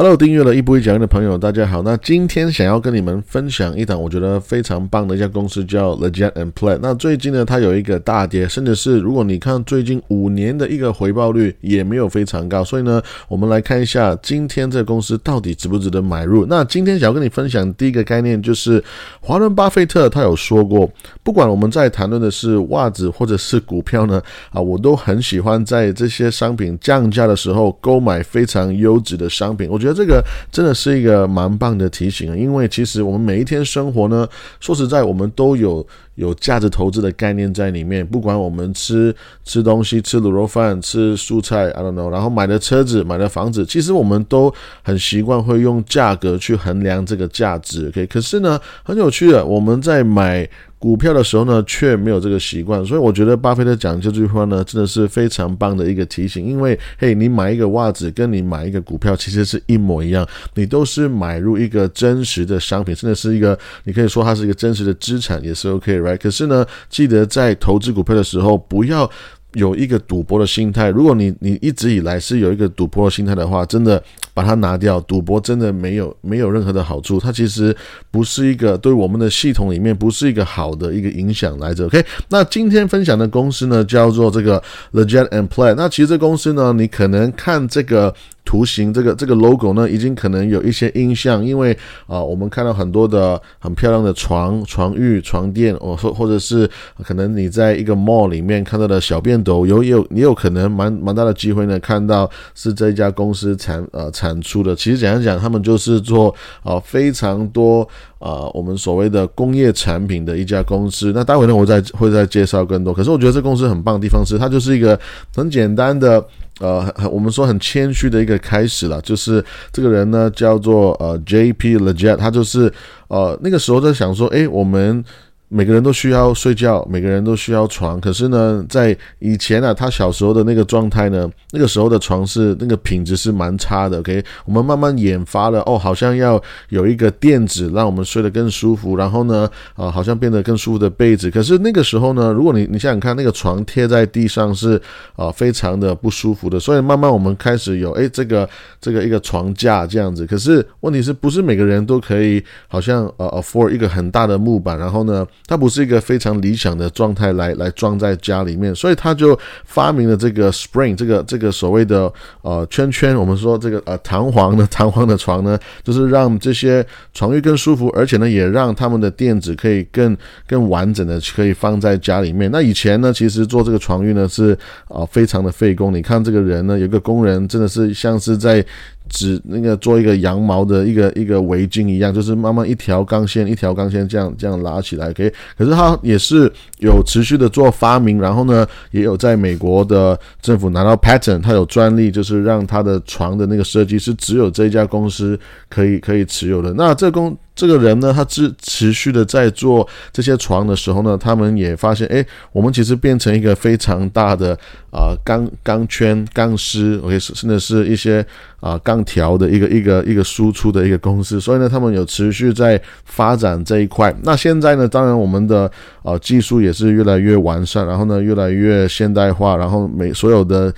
Hello，订阅了一步一脚印的朋友，大家好。那今天想要跟你们分享一档我觉得非常棒的一家公司，叫 Legend and Play。那最近呢，它有一个大跌，甚至是如果你看最近五年的一个回报率也没有非常高。所以呢，我们来看一下今天这个公司到底值不值得买入。那今天想要跟你分享第一个概念就是，华伦巴菲特他有说过，不管我们在谈论的是袜子或者是股票呢，啊，我都很喜欢在这些商品降价的时候购买非常优质的商品。我觉得这个真的是一个蛮棒的提醒啊，因为其实我们每一天生活呢，说实在，我们都有有价值投资的概念在里面。不管我们吃吃东西、吃卤肉饭、吃蔬菜，I don't know，然后买的车子、买的房子，其实我们都很习惯会用价格去衡量这个价值。OK，可是呢，很有趣的，我们在买。股票的时候呢，却没有这个习惯，所以我觉得巴菲特讲这句话呢，真的是非常棒的一个提醒。因为，嘿，你买一个袜子，跟你买一个股票其实是一模一样，你都是买入一个真实的商品，真的是一个，你可以说它是一个真实的资产，也是 OK 可是呢，记得在投资股票的时候，不要。有一个赌博的心态，如果你你一直以来是有一个赌博的心态的话，真的把它拿掉，赌博真的没有没有任何的好处，它其实不是一个对我们的系统里面不是一个好的一个影响来着。OK，那今天分享的公司呢叫做这个 Legend and Play，那其实这公司呢，你可能看这个。图形这个这个 logo 呢，已经可能有一些印象，因为啊，我们看到很多的很漂亮的床、床褥、床垫，哦，或或者是可能你在一个 mall 里面看到的小便斗，有有也有可能蛮蛮大的机会呢，看到是这一家公司产呃产出的。其实简单讲，他们就是做啊非常多啊我们所谓的工业产品的一家公司。那待会呢，我再会再介绍更多。可是我觉得这公司很棒的地方是，它就是一个很简单的。呃，我们说很谦虚的一个开始了，就是这个人呢叫做呃 J.P. Legit，他就是呃那个时候在想说，哎，我们。每个人都需要睡觉，每个人都需要床。可是呢，在以前啊，他小时候的那个状态呢，那个时候的床是那个品质是蛮差的。OK，我们慢慢研发了，哦，好像要有一个垫子让我们睡得更舒服。然后呢，啊，好像变得更舒服的被子。可是那个时候呢，如果你你想想看，那个床贴在地上是啊，非常的不舒服的。所以慢慢我们开始有哎，这个这个一个床架这样子。可是问题是不是每个人都可以好像呃 afford 一个很大的木板，然后呢？它不是一个非常理想的状态来来装在家里面，所以他就发明了这个 spring 这个这个所谓的呃圈圈。我们说这个呃弹簧的 弹簧的床呢，就是让这些床褥更舒服，而且呢也让他们的垫子可以更更完整的可以放在家里面。那以前呢，其实做这个床褥呢是啊非常的费工。你看这个人呢，有个工人真的是像是在。只那个做一个羊毛的一个一个围巾一样，就是慢慢一条钢线一条钢线这样这样拉起来，可以。可是他也是有持续的做发明，然后呢，也有在美国的政府拿到 patent，他有专利，就是让他的床的那个设计是只有这一家公司可以可以持有的。那这公。这个人呢，他持持续的在做这些床的时候呢，他们也发现，哎，我们其实变成一个非常大的啊钢钢圈、钢丝，OK，甚至是一些啊钢条的一个一个一个输出的一个公司。所以呢，他们有持续在发展这一块。那现在呢，当然我们的啊技术也是越来越完善，然后呢，越来越现代化，然后每所有的。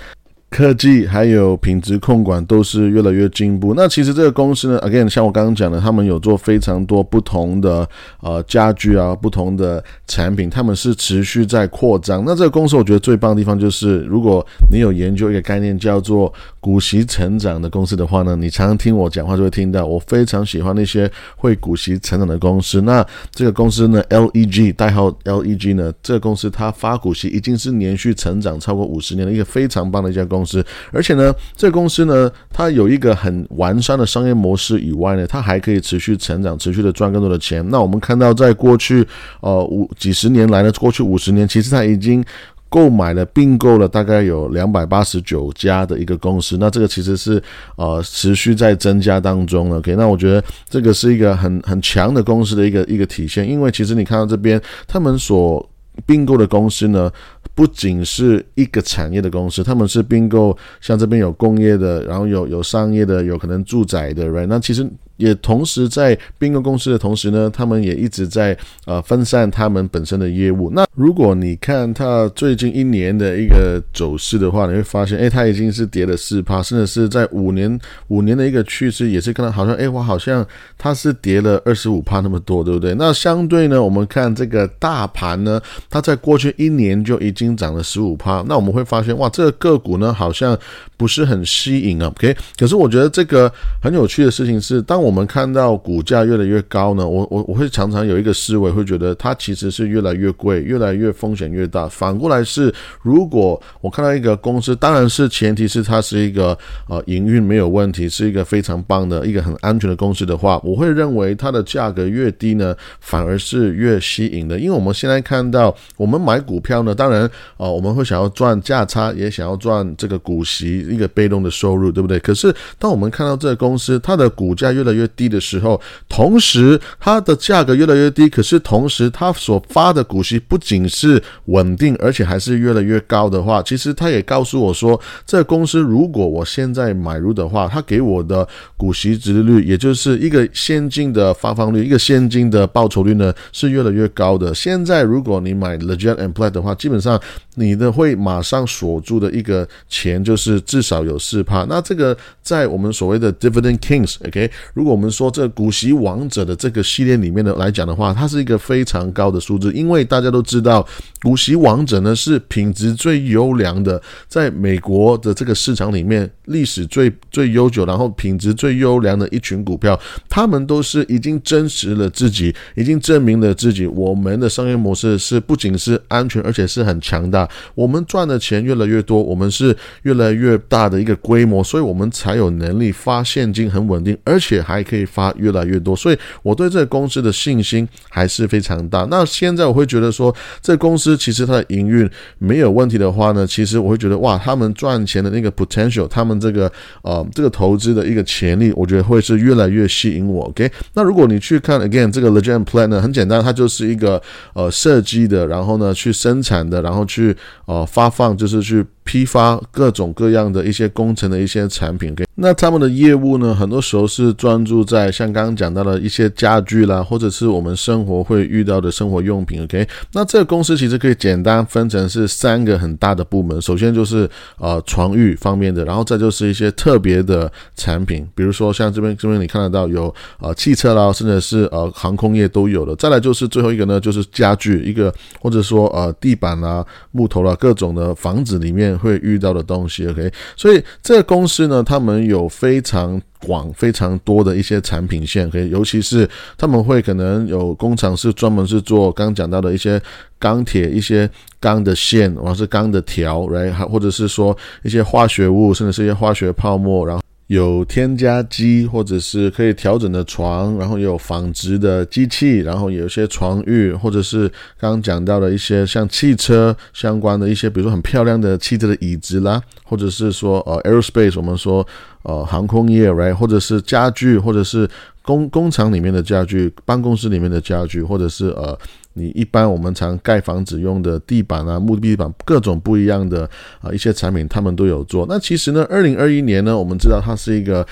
科技还有品质控管都是越来越进步。那其实这个公司呢，again，像我刚刚讲的，他们有做非常多不同的呃家具啊，不同的产品，他们是持续在扩张。那这个公司我觉得最棒的地方就是，如果你有研究一个概念叫做股息成长的公司的话呢，你常常听我讲话就会听到，我非常喜欢那些会股息成长的公司。那这个公司呢，LEG 代号 LEG 呢，这个公司它发股息已经是连续成长超过五十年的一个非常棒的一家公司。公司，而且呢，这个公司呢，它有一个很完善的商业模式以外呢，它还可以持续成长，持续的赚更多的钱。那我们看到，在过去呃五几十年来呢，过去五十年，其实它已经购买了并购了大概有两百八十九家的一个公司。那这个其实是呃持续在增加当中了。OK，那我觉得这个是一个很很强的公司的一个一个体现，因为其实你看到这边他们所并购的公司呢。不仅是一个产业的公司，他们是并购，像这边有工业的，然后有有商业的，有可能住宅的，right？那其实也同时在并购公司的同时呢，他们也一直在呃分散他们本身的业务。那如果你看它最近一年的一个走势的话，你会发现，哎，它已经是跌了四趴，甚至是在五年五年的一个趋势也是看到好像，哎，我好像它是跌了二十五趴那么多，对不对？那相对呢，我们看这个大盘呢，它在过去一年就已经涨了十五趴。那我们会发现，哇，这个个股呢好像不是很吸引啊。OK，可是我觉得这个很有趣的事情是，当我们看到股价越来越高呢，我我我会常常有一个思维，会觉得它其实是越来越贵，越来越风险越大。反过来是，如果我看到一个公司，当然是前提是它是一个呃营运没有问题，是一个非常棒的一个很安全的公司的话，我会认为它的价格越低呢，反而是越吸引的。因为我们现在看到，我们买股票呢，当然呃我们会想要赚价差，也想要赚这个股息一个被动的收入，对不对？可是当我们看到这个公司，它的股价越来越低的时候，同时它的价格越来越低，可是同时它所发的股息不仅是稳定，而且还是越来越高的话，其实它也告诉我说，这公司如果我现在买入的话，它给我的股息值率，也就是一个现金的发放率，一个现金的报酬率呢，是越来越高的。现在如果你买 Legit and Play 的话，基本上你的会马上锁住的一个钱就是至少有四趴。那这个在我们所谓的 Dividend Kings，OK，如果我们说这股息王者的这个系列里面的来讲的话，它是一个非常高的数字，因为大家都知道股息王者呢是品质最优良的，在美国的这个市场里面历史最最悠久，然后品质最优良的一群股票，他们都是已经真实了自己，已经证明了自己，我们的商业模式是不仅是安全，而且是很强大我们赚的钱越来越多，我们是越来越大的一个规模，所以我们才有能力发现金很稳定，而且还。可以发越来越多，所以我对这个公司的信心还是非常大。那现在我会觉得说，这公司其实它的营运没有问题的话呢，其实我会觉得哇，他们赚钱的那个 potential，他们这个呃这个投资的一个潜力，我觉得会是越来越吸引我。OK，那如果你去看 again 这个 Legend Plan 呢，很简单，它就是一个呃设计的，然后呢去生产的，然后去呃发放，就是去。批发各种各样的一些工程的一些产品，OK，那他们的业务呢，很多时候是专注在像刚刚讲到的一些家具啦，或者是我们生活会遇到的生活用品，OK，那这个公司其实可以简单分成是三个很大的部门，首先就是呃床浴方面的，然后再就是一些特别的产品，比如说像这边这边你看得到有呃汽车啦，甚至是呃航空业都有的，再来就是最后一个呢，就是家具一个或者说呃地板啦、木头啦各种的房子里面。会遇到的东西，OK，所以这个公司呢，他们有非常广、非常多的一些产品线可以尤其是他们会可能有工厂是专门是做刚讲到的一些钢铁、一些钢的线，然后是钢的条来还或者是说一些化学物，甚至是一些化学泡沫，然后。有添加机或者是可以调整的床，然后也有纺织的机器，然后有一些床浴，或者是刚刚讲到的一些像汽车相关的一些，比如说很漂亮的汽车的椅子啦，或者是说呃 aerospace，我们说呃航空业，right，或者是家具，或者是工工厂里面的家具，办公室里面的家具，或者是呃。你一般我们常盖房子用的地板啊、木地板，各种不一样的啊一些产品，他们都有做。那其实呢，二零二一年呢，我们知道它是一个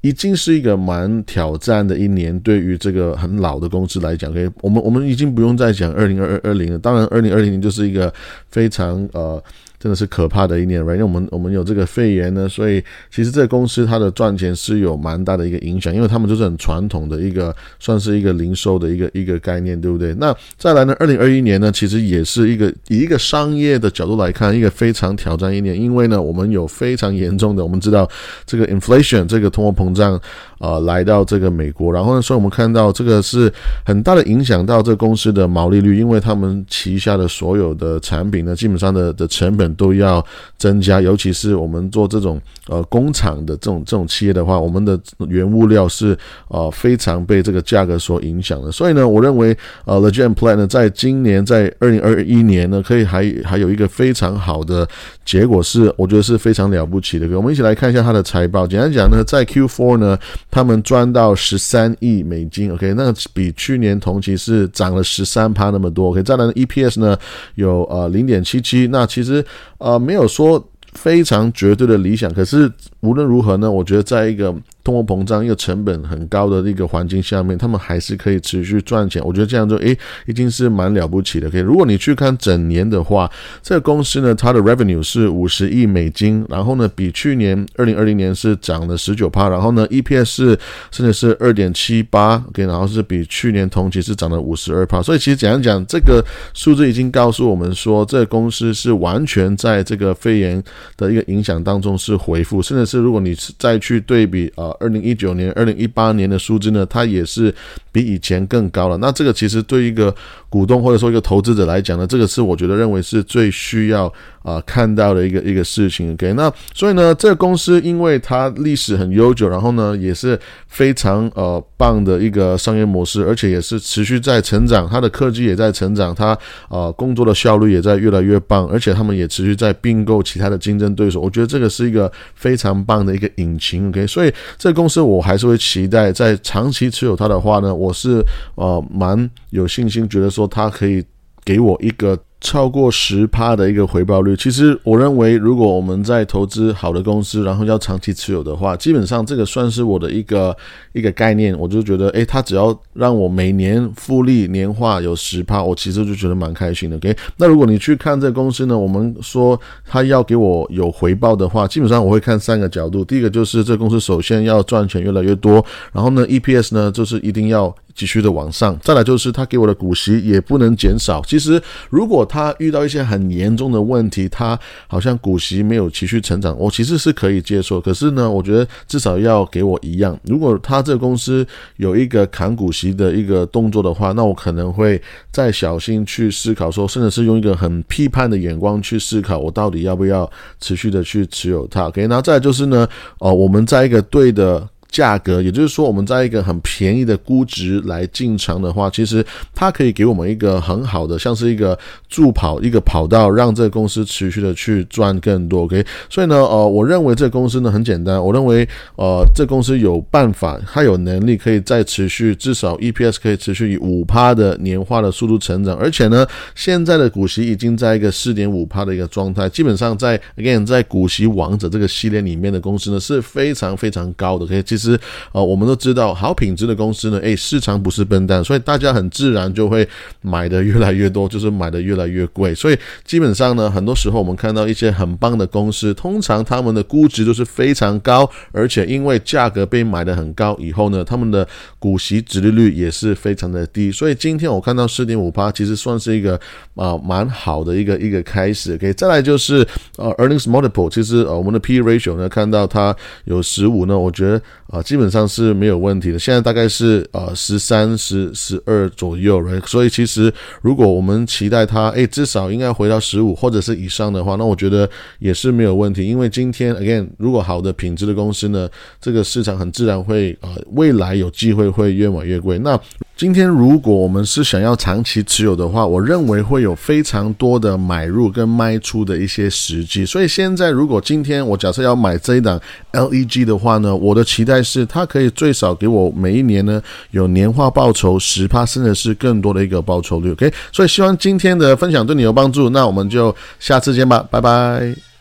已经是一个蛮挑战的一年，对于这个很老的公司来讲，可以我们我们已经不用再讲二零二二零了。当然，二零二零年就是一个非常呃。真的是可怕的一年因为我们我们有这个肺炎呢，所以其实这个公司它的赚钱是有蛮大的一个影响，因为他们就是很传统的一个，算是一个零售的一个一个概念，对不对？那再来呢，二零二一年呢，其实也是一个以一个商业的角度来看，一个非常挑战一年，因为呢，我们有非常严重的，我们知道这个 inflation 这个通货膨胀。呃，来到这个美国，然后呢，所以我们看到这个是很大的影响到这公司的毛利率，因为他们旗下的所有的产品呢，基本上的的成本都要增加，尤其是我们做这种呃工厂的这种这种企业的话，我们的原物料是呃非常被这个价格所影响的。所以呢，我认为呃 Legend Plan 呢，在今年在二零二一年呢，可以还还有一个非常好的结果，是我觉得是非常了不起的。我们一起来看一下它的财报。简单讲呢，在 Q4 呢。他们赚到十三亿美金，OK，那比去年同期是涨了十三趴那么多，OK，再来 EPS 呢有呃零点七七，那其实啊没有说非常绝对的理想，可是。无论如何呢，我觉得在一个通货膨胀、一个成本很高的一个环境下面，他们还是可以持续赚钱。我觉得这样就诶，已经是蛮了不起的。可以，如果你去看整年的话，这个公司呢，它的 revenue 是五十亿美金，然后呢，比去年二零二零年是涨了十九趴，然后呢，EPS 是甚至是二点七八，OK，然后是比去年同期是涨了五十二趴。所以其实讲一讲这个数字已经告诉我们说，这个公司是完全在这个肺炎的一个影响当中是回复，甚至是如果你再去对比呃。二零一九年、二零一八年的数字呢，它也是比以前更高了。那这个其实对一个股东或者说一个投资者来讲呢，这个是我觉得认为是最需要啊看到的一个一个事情。OK，那所以呢，这个公司因为它历史很悠久，然后呢也是非常呃棒的一个商业模式，而且也是持续在成长，它的科技也在成长，它呃工作的效率也在越来越棒，而且他们也持续在并购其他的竞争对手。我觉得这个是一个非常棒的一个引擎。OK，所以这公司我还是会期待在长期持有它的话呢，我是呃蛮有信心，觉得。说它可以给我一个。超过十趴的一个回报率，其实我认为，如果我们在投资好的公司，然后要长期持有的话，基本上这个算是我的一个一个概念。我就觉得，诶，他只要让我每年复利年化有十趴，我其实就觉得蛮开心的。OK，那如果你去看这个公司呢，我们说他要给我有回报的话，基本上我会看三个角度。第一个就是这公司首先要赚钱越来越多，然后呢，EPS 呢就是一定要继续的往上，再来就是他给我的股息也不能减少。其实如果他遇到一些很严重的问题，他好像股息没有持续成长，我其实是可以接受。可是呢，我觉得至少要给我一样。如果他这个公司有一个砍股息的一个动作的话，那我可能会再小心去思考，说甚至是用一个很批判的眼光去思考，我到底要不要持续的去持有它。OK，那再就是呢，哦，我们在一个对的。价格，也就是说，我们在一个很便宜的估值来进场的话，其实它可以给我们一个很好的，像是一个助跑一个跑道，让这个公司持续的去赚更多。OK，所以呢，呃，我认为这个公司呢很简单，我认为呃，这公司有办法，它有能力可以再持续至少 EPS 可以持续以五趴的年化的速度成长，而且呢，现在的股息已经在一个四点五趴的一个状态，基本上在 again 在股息王者这个系列里面的公司呢是非常非常高的。OK，其实。实，呃，我们都知道，好品质的公司呢，诶，市场不是笨蛋，所以大家很自然就会买的越来越多，就是买的越来越贵。所以基本上呢，很多时候我们看到一些很棒的公司，通常他们的估值都是非常高，而且因为价格被买的很高以后呢，他们的股息值利率也是非常的低。所以今天我看到四点五八，其实算是一个啊蛮好的一个一个开始。OK，再来就是呃 earnings multiple，其实呃我们的 P ratio 呢，看到它有十五呢，我觉得。啊，基本上是没有问题的。现在大概是呃十三、十十二左右，所以其实如果我们期待它，哎，至少应该回到十五或者是以上的话，那我觉得也是没有问题。因为今天 again，如果好的品质的公司呢，这个市场很自然会呃未来有机会会越买越贵。那今天如果我们是想要长期持有的话，我认为会有非常多的买入跟卖出的一些时机。所以现在如果今天我假设要买这一档 LEG 的话呢，我的期待。是它可以最少给我每一年呢有年化报酬十趴，甚至是更多的一个报酬率。OK，所以希望今天的分享对你有帮助。那我们就下次见吧，拜拜。